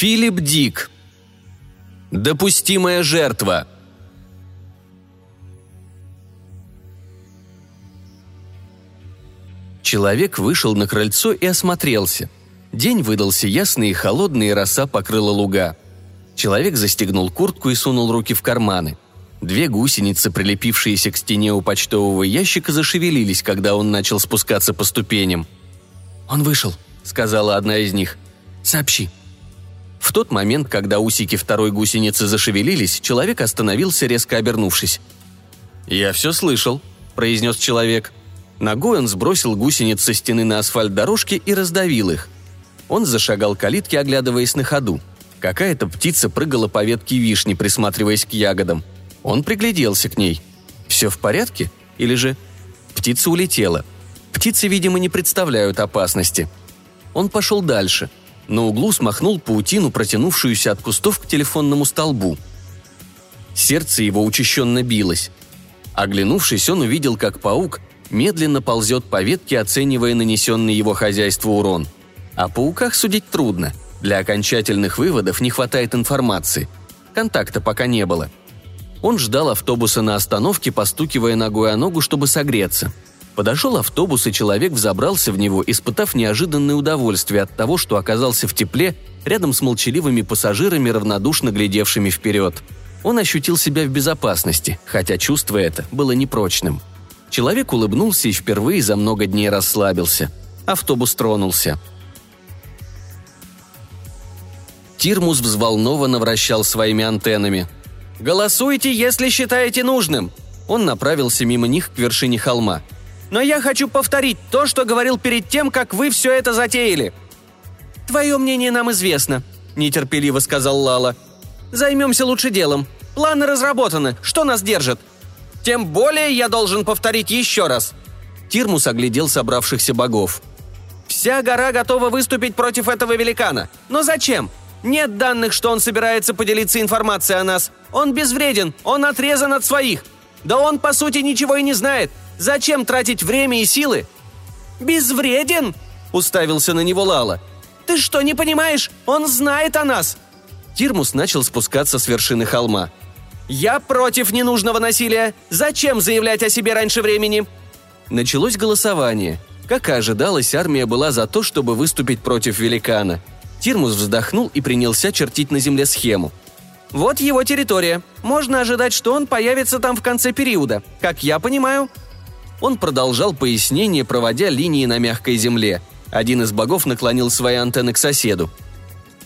Филипп Дик. Допустимая жертва. Человек вышел на крыльцо и осмотрелся. День выдался ясный и холодный, и роса покрыла луга. Человек застегнул куртку и сунул руки в карманы. Две гусеницы, прилепившиеся к стене у почтового ящика, зашевелились, когда он начал спускаться по ступеням. «Он вышел», — сказала одна из них. «Сообщи». В тот момент, когда усики второй гусеницы зашевелились, человек остановился, резко обернувшись. «Я все слышал», — произнес человек. Ногой он сбросил гусениц со стены на асфальт дорожки и раздавил их. Он зашагал к калитке, оглядываясь на ходу. Какая-то птица прыгала по ветке вишни, присматриваясь к ягодам. Он пригляделся к ней. Все в порядке? Или же... Птица улетела. Птицы, видимо, не представляют опасности. Он пошел дальше. На углу смахнул паутину, протянувшуюся от кустов к телефонному столбу. Сердце его учащенно билось. Оглянувшись, он увидел, как паук медленно ползет по ветке, оценивая нанесенный его хозяйству урон. О пауках судить трудно. Для окончательных выводов не хватает информации. Контакта пока не было. Он ждал автобуса на остановке, постукивая ногой о ногу, чтобы согреться. Подошел автобус, и человек взобрался в него, испытав неожиданное удовольствие от того, что оказался в тепле, рядом с молчаливыми пассажирами, равнодушно глядевшими вперед. Он ощутил себя в безопасности, хотя чувство это было непрочным. Человек улыбнулся и впервые за много дней расслабился. Автобус тронулся. Тирмус взволнованно вращал своими антеннами. «Голосуйте, если считаете нужным!» Он направился мимо них к вершине холма. «Но я хочу повторить то, что говорил перед тем, как вы все это затеяли!» «Твое мнение нам известно», – нетерпеливо сказал Лала. «Займемся лучше делом. Планы разработаны. Что нас держит?» Тем более я должен повторить еще раз». Тирмус оглядел собравшихся богов. «Вся гора готова выступить против этого великана. Но зачем? Нет данных, что он собирается поделиться информацией о нас. Он безвреден, он отрезан от своих. Да он, по сути, ничего и не знает. Зачем тратить время и силы?» «Безвреден?» – уставился на него Лала. «Ты что, не понимаешь? Он знает о нас!» Тирмус начал спускаться с вершины холма – «Я против ненужного насилия! Зачем заявлять о себе раньше времени?» Началось голосование. Как и ожидалось, армия была за то, чтобы выступить против великана. Тирмус вздохнул и принялся чертить на земле схему. «Вот его территория. Можно ожидать, что он появится там в конце периода. Как я понимаю». Он продолжал пояснение, проводя линии на мягкой земле. Один из богов наклонил свои антенны к соседу.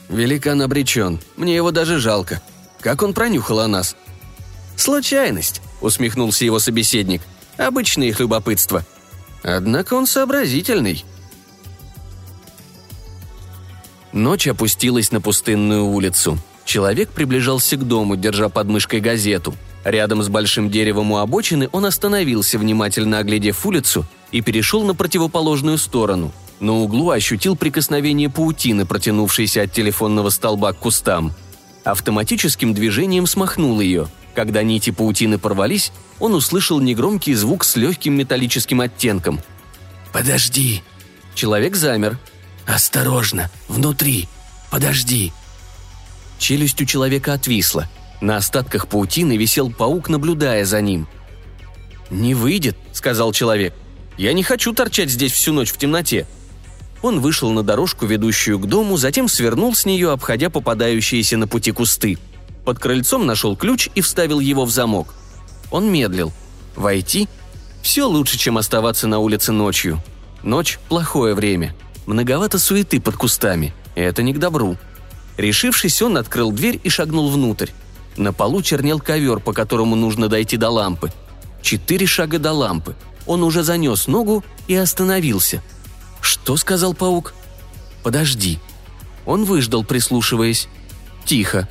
«Великан обречен. Мне его даже жалко. Как он пронюхал о нас?» «Случайность», — усмехнулся его собеседник. «Обычное их любопытство». Однако он сообразительный. Ночь опустилась на пустынную улицу. Человек приближался к дому, держа под мышкой газету. Рядом с большим деревом у обочины он остановился, внимательно оглядев улицу, и перешел на противоположную сторону. На углу ощутил прикосновение паутины, протянувшейся от телефонного столба к кустам. Автоматическим движением смахнул ее – когда нити паутины порвались, он услышал негромкий звук с легким металлическим оттенком. «Подожди!» Человек замер. «Осторожно! Внутри! Подожди!» Челюсть у человека отвисла. На остатках паутины висел паук, наблюдая за ним. «Не выйдет», — сказал человек. «Я не хочу торчать здесь всю ночь в темноте». Он вышел на дорожку, ведущую к дому, затем свернул с нее, обходя попадающиеся на пути кусты — под крыльцом нашел ключ и вставил его в замок. Он медлил. Войти? Все лучше, чем оставаться на улице ночью. Ночь – плохое время. Многовато суеты под кустами. Это не к добру. Решившись, он открыл дверь и шагнул внутрь. На полу чернел ковер, по которому нужно дойти до лампы. Четыре шага до лампы. Он уже занес ногу и остановился. «Что?» – сказал паук. «Подожди». Он выждал, прислушиваясь. Тихо.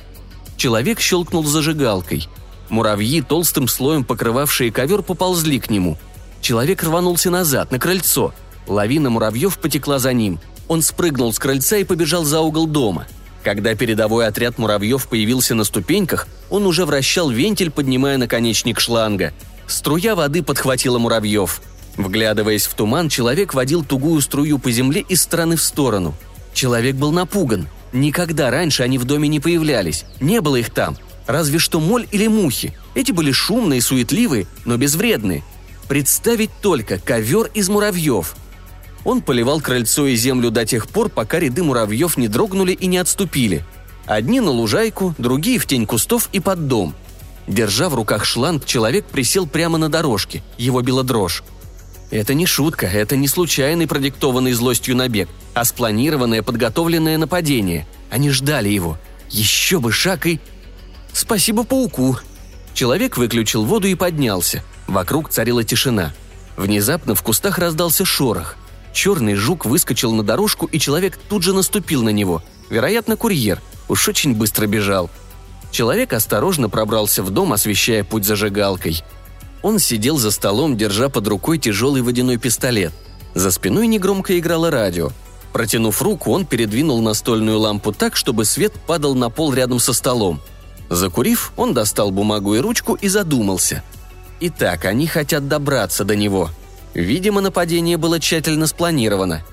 Человек щелкнул зажигалкой. Муравьи, толстым слоем покрывавшие ковер, поползли к нему. Человек рванулся назад, на крыльцо. Лавина муравьев потекла за ним. Он спрыгнул с крыльца и побежал за угол дома. Когда передовой отряд муравьев появился на ступеньках, он уже вращал вентиль, поднимая наконечник шланга. Струя воды подхватила муравьев. Вглядываясь в туман, человек водил тугую струю по земле из стороны в сторону. Человек был напуган. Никогда раньше они в доме не появлялись, не было их там. Разве что моль или мухи. Эти были шумные, суетливые, но безвредные. Представить только ковер из муравьев. Он поливал крыльцо и землю до тех пор, пока ряды муравьев не дрогнули и не отступили. Одни на лужайку, другие в тень кустов и под дом. Держа в руках шланг, человек присел прямо на дорожке. Его била дрожь. Это не шутка, это не случайный продиктованный злостью набег, а спланированное, подготовленное нападение. Они ждали его. Еще бы шаг и... Спасибо пауку. Человек выключил воду и поднялся. Вокруг царила тишина. Внезапно в кустах раздался шорох. Черный жук выскочил на дорожку, и человек тут же наступил на него. Вероятно, курьер. Уж очень быстро бежал. Человек осторожно пробрался в дом, освещая путь зажигалкой. Он сидел за столом, держа под рукой тяжелый водяной пистолет. За спиной негромко играло радио. Протянув руку, он передвинул настольную лампу так, чтобы свет падал на пол рядом со столом. Закурив, он достал бумагу и ручку и задумался. Итак, они хотят добраться до него. Видимо, нападение было тщательно спланировано.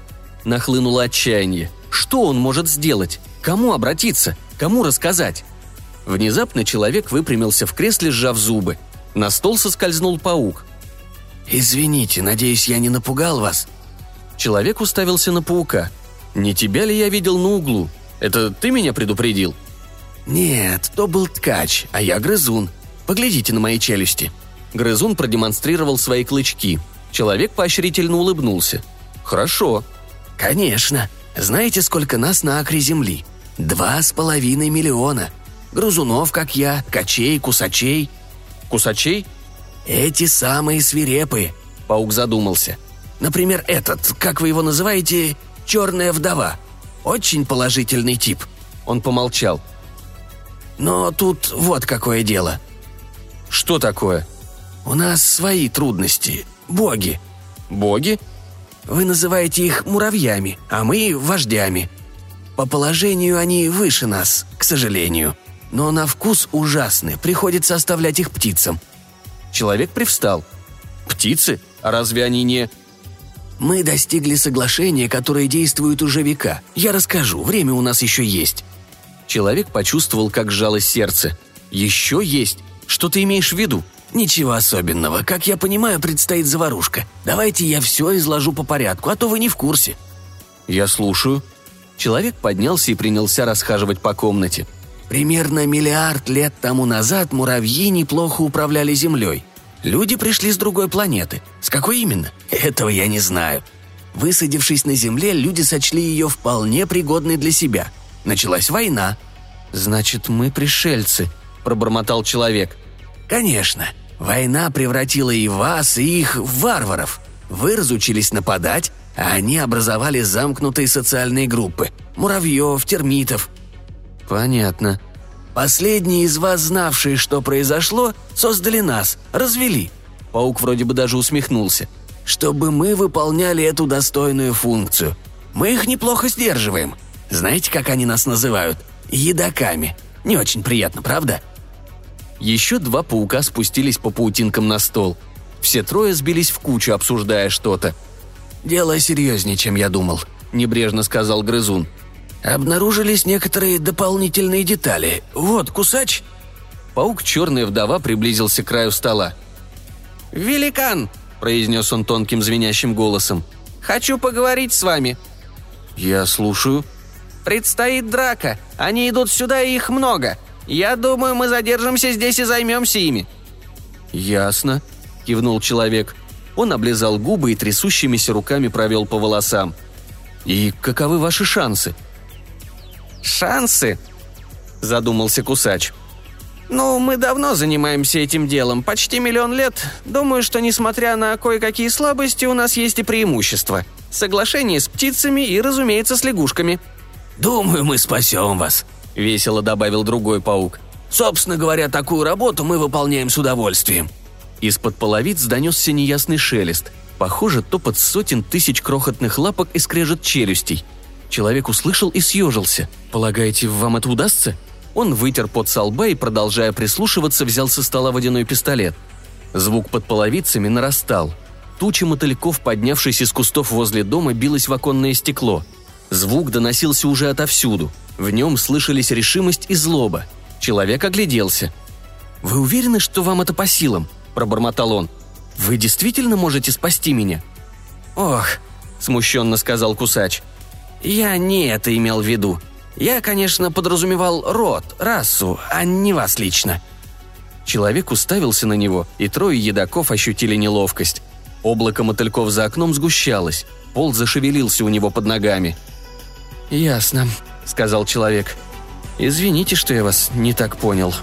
Нахлынуло отчаяние. Что он может сделать? Кому обратиться? Кому рассказать? Внезапно человек выпрямился в кресле, сжав зубы. На стол соскользнул паук. «Извините, надеюсь, я не напугал вас?» Человек уставился на паука. «Не тебя ли я видел на углу? Это ты меня предупредил?» «Нет, то был ткач, а я грызун. Поглядите на мои челюсти». Грызун продемонстрировал свои клычки. Человек поощрительно улыбнулся. «Хорошо». «Конечно. Знаете, сколько нас на акре земли? Два с половиной миллиона. Грузунов, как я, ткачей, кусачей». «Кусачей?» «Эти самые свирепые», — паук задумался. «Например, этот, как вы его называете, черная вдова. Очень положительный тип». Он помолчал. «Но тут вот какое дело». «Что такое?» «У нас свои трудности. Боги». «Боги?» «Вы называете их муравьями, а мы – вождями. По положению они выше нас, к сожалению. Но на вкус ужасны, приходится оставлять их птицам». Человек привстал. «Птицы? А разве они не...» «Мы достигли соглашения, которое действует уже века. Я расскажу, время у нас еще есть». Человек почувствовал, как сжалось сердце. «Еще есть? Что ты имеешь в виду?» «Ничего особенного. Как я понимаю, предстоит заварушка. Давайте я все изложу по порядку, а то вы не в курсе». «Я слушаю». Человек поднялся и принялся расхаживать по комнате. Примерно миллиард лет тому назад муравьи неплохо управляли Землей. Люди пришли с другой планеты. С какой именно? Этого я не знаю. Высадившись на Земле, люди сочли ее вполне пригодной для себя. Началась война. «Значит, мы пришельцы», – пробормотал человек. «Конечно. Война превратила и вас, и их в варваров. Вы разучились нападать, а они образовали замкнутые социальные группы. Муравьев, термитов. Понятно. Последние из вас, знавшие, что произошло, создали нас, развели. Паук вроде бы даже усмехнулся. Чтобы мы выполняли эту достойную функцию. Мы их неплохо сдерживаем. Знаете, как они нас называют? Едоками. Не очень приятно, правда? Еще два паука спустились по паутинкам на стол. Все трое сбились в кучу, обсуждая что-то. «Дело серьезнее, чем я думал», — небрежно сказал грызун. Обнаружились некоторые дополнительные детали. Вот кусач. Паук черная вдова приблизился к краю стола. «Великан!» – произнес он тонким звенящим голосом. «Хочу поговорить с вами». «Я слушаю». «Предстоит драка. Они идут сюда, и их много. Я думаю, мы задержимся здесь и займемся ими». «Ясно», – кивнул человек. Он облизал губы и трясущимися руками провел по волосам. «И каковы ваши шансы?» «Шансы?» – задумался Кусач. «Ну, мы давно занимаемся этим делом, почти миллион лет. Думаю, что, несмотря на кое-какие слабости, у нас есть и преимущества. Соглашение с птицами и, разумеется, с лягушками». «Думаю, мы спасем вас», — весело добавил другой паук. «Собственно говоря, такую работу мы выполняем с удовольствием». Из-под половиц донесся неясный шелест. Похоже, топот сотен тысяч крохотных лапок и скрежет челюстей – Человек услышал и съежился. «Полагаете, вам это удастся?» Он вытер пот со лба и, продолжая прислушиваться, взял со стола водяной пистолет. Звук под половицами нарастал. Туча мотыльков, поднявшись из кустов возле дома, билась в оконное стекло. Звук доносился уже отовсюду. В нем слышались решимость и злоба. Человек огляделся. «Вы уверены, что вам это по силам?» – пробормотал он. «Вы действительно можете спасти меня?» «Ох», – смущенно сказал Кусач. «Я не это имел в виду. Я, конечно, подразумевал род, расу, а не вас лично». Человек уставился на него, и трое едоков ощутили неловкость. Облако мотыльков за окном сгущалось, пол зашевелился у него под ногами. «Ясно», — сказал человек. «Извините, что я вас не так понял».